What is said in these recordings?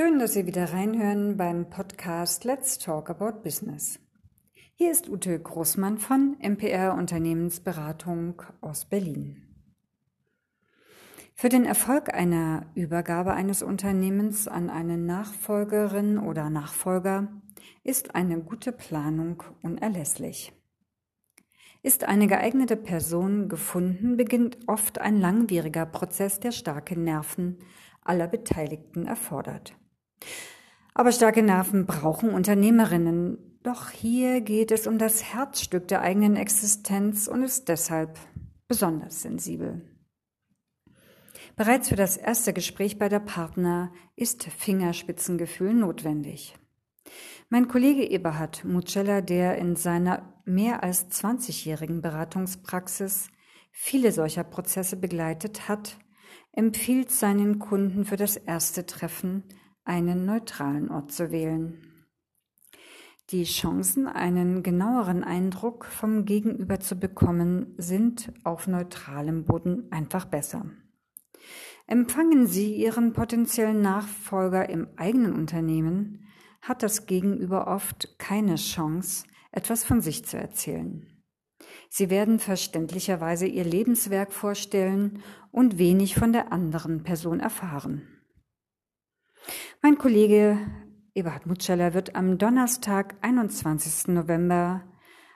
Schön, dass Sie wieder reinhören beim Podcast Let's Talk About Business. Hier ist Ute Großmann von MPR Unternehmensberatung aus Berlin. Für den Erfolg einer Übergabe eines Unternehmens an eine Nachfolgerin oder Nachfolger ist eine gute Planung unerlässlich. Ist eine geeignete Person gefunden, beginnt oft ein langwieriger Prozess, der starke Nerven aller Beteiligten erfordert. Aber starke Nerven brauchen Unternehmerinnen. Doch hier geht es um das Herzstück der eigenen Existenz und ist deshalb besonders sensibel. Bereits für das erste Gespräch bei der Partner ist Fingerspitzengefühl notwendig. Mein Kollege Eberhard Mucella, der in seiner mehr als 20-jährigen Beratungspraxis viele solcher Prozesse begleitet hat, empfiehlt seinen Kunden für das erste Treffen einen neutralen Ort zu wählen. Die Chancen, einen genaueren Eindruck vom Gegenüber zu bekommen, sind auf neutralem Boden einfach besser. Empfangen Sie Ihren potenziellen Nachfolger im eigenen Unternehmen, hat das Gegenüber oft keine Chance, etwas von sich zu erzählen. Sie werden verständlicherweise ihr Lebenswerk vorstellen und wenig von der anderen Person erfahren. Mein Kollege Eberhard Mutscheller wird am Donnerstag, 21. November,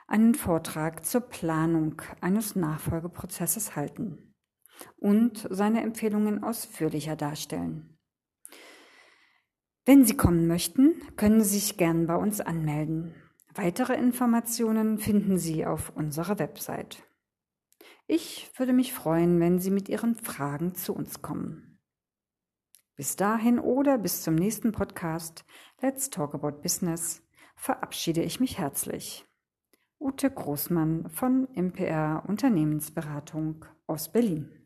einen Vortrag zur Planung eines Nachfolgeprozesses halten und seine Empfehlungen ausführlicher darstellen. Wenn Sie kommen möchten, können Sie sich gern bei uns anmelden. Weitere Informationen finden Sie auf unserer Website. Ich würde mich freuen, wenn Sie mit Ihren Fragen zu uns kommen. Bis dahin oder bis zum nächsten Podcast Let's Talk About Business verabschiede ich mich herzlich. Ute Großmann von MPR Unternehmensberatung aus Berlin.